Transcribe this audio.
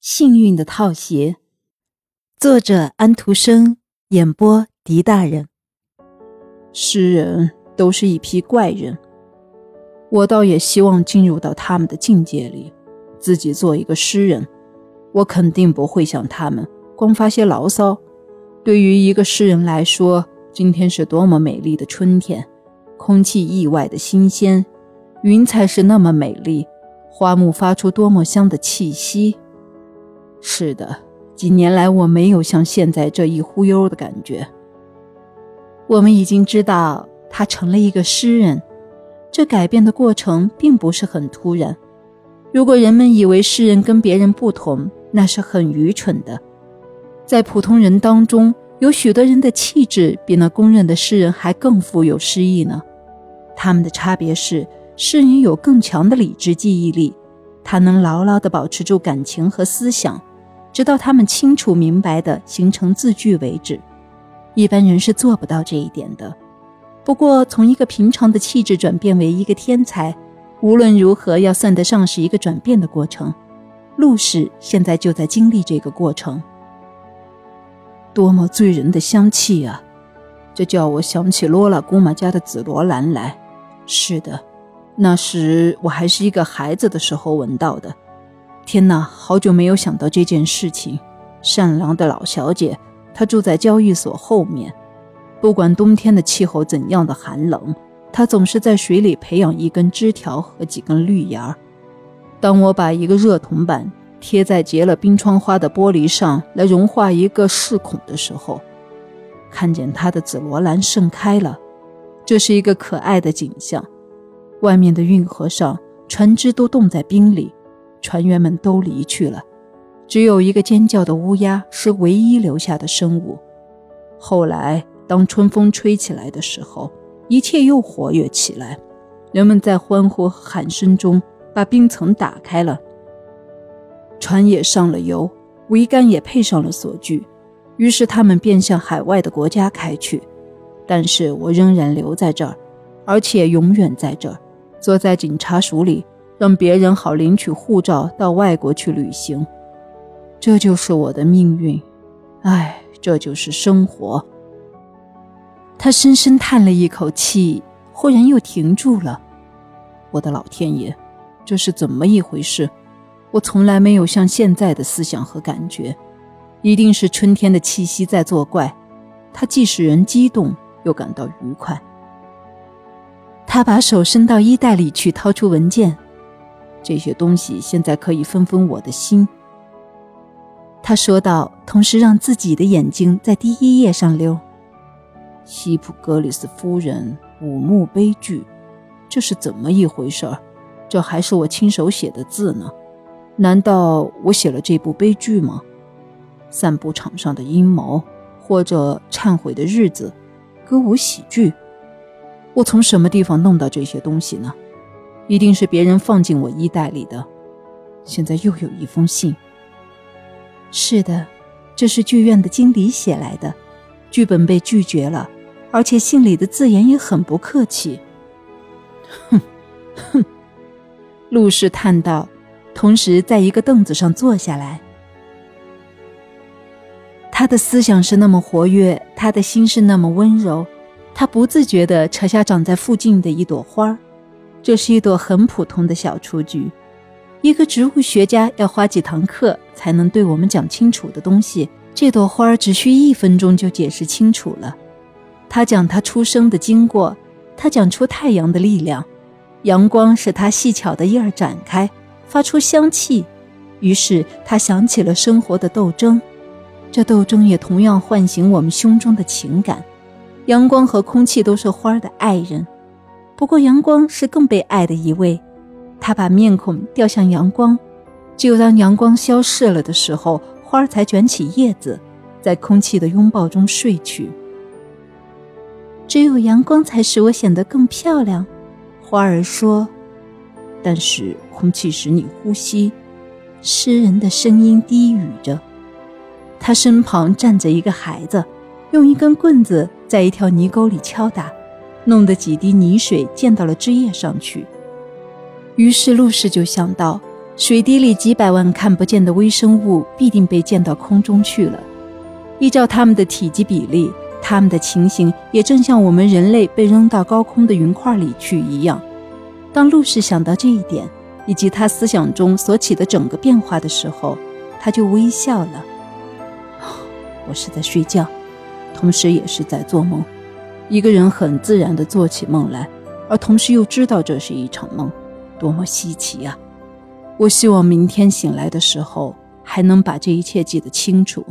幸运的套鞋，作者安徒生，演播狄大人。诗人都是一批怪人，我倒也希望进入到他们的境界里，自己做一个诗人。我肯定不会像他们光发些牢骚。对于一个诗人来说，今天是多么美丽的春天，空气意外的新鲜，云彩是那么美丽，花木发出多么香的气息。是的，几年来我没有像现在这一忽悠的感觉。我们已经知道他成了一个诗人，这改变的过程并不是很突然。如果人们以为诗人跟别人不同，那是很愚蠢的。在普通人当中，有许多人的气质比那公认的诗人还更富有诗意呢。他们的差别是，诗人有更强的理智记忆力，他能牢牢地保持住感情和思想。直到他们清楚明白的形成字句为止，一般人是做不到这一点的。不过，从一个平常的气质转变为一个天才，无论如何要算得上是一个转变的过程。陆氏现在就在经历这个过程。多么醉人的香气啊！这叫我想起罗拉姑妈家的紫罗兰来。是的，那时我还是一个孩子的时候闻到的。天哪，好久没有想到这件事情。善良的老小姐，她住在交易所后面。不管冬天的气候怎样的寒冷，她总是在水里培养一根枝条和几根绿芽。当我把一个热铜板贴在结了冰窗花的玻璃上来融化一个视孔的时候，看见它的紫罗兰盛开了。这是一个可爱的景象。外面的运河上，船只都冻在冰里。船员们都离去了，只有一个尖叫的乌鸦是唯一留下的生物。后来，当春风吹起来的时候，一切又活跃起来。人们在欢呼喊声中把冰层打开了，船也上了油，桅杆也配上了锁具。于是，他们便向海外的国家开去。但是我仍然留在这儿，而且永远在这儿，坐在警察署里。让别人好领取护照到外国去旅行，这就是我的命运。唉，这就是生活。他深深叹了一口气，忽然又停住了。我的老天爷，这是怎么一回事？我从来没有像现在的思想和感觉，一定是春天的气息在作怪。它既使人激动，又感到愉快。他把手伸到衣袋里去，掏出文件。这些东西现在可以分分我的心，他说道，同时让自己的眼睛在第一页上溜。西普格里斯夫人五墓悲剧，这是怎么一回事儿？这还是我亲手写的字呢？难道我写了这部悲剧吗？散步场上的阴谋，或者忏悔的日子，歌舞喜剧，我从什么地方弄到这些东西呢？一定是别人放进我衣袋里的。现在又有一封信。是的，这是剧院的经理写来的，剧本被拒绝了，而且信里的字眼也很不客气。哼，哼，陆氏叹道，同时在一个凳子上坐下来。他的思想是那么活跃，他的心是那么温柔，他不自觉地扯下长在附近的一朵花儿。这是一朵很普通的小雏菊，一个植物学家要花几堂课才能对我们讲清楚的东西，这朵花只需一分钟就解释清楚了。他讲它出生的经过，他讲出太阳的力量，阳光使它细巧的叶儿展开，发出香气。于是他想起了生活的斗争，这斗争也同样唤醒我们胸中的情感。阳光和空气都是花儿的爱人。不过，阳光是更被爱的一位，他把面孔掉向阳光，只有当阳光消逝了的时候，花儿才卷起叶子，在空气的拥抱中睡去。只有阳光才使我显得更漂亮，花儿说。但是空气使你呼吸，诗人的声音低语着。他身旁站着一个孩子，用一根棍子在一条泥沟里敲打。弄得几滴泥水溅到了枝叶上去，于是陆氏就想到，水滴里几百万看不见的微生物必定被溅到空中去了。依照它们的体积比例，它们的情形也正像我们人类被扔到高空的云块里去一样。当陆氏想到这一点，以及他思想中所起的整个变化的时候，他就微笑了。我是在睡觉，同时也是在做梦。一个人很自然地做起梦来，而同时又知道这是一场梦，多么稀奇啊！我希望明天醒来的时候，还能把这一切记得清楚。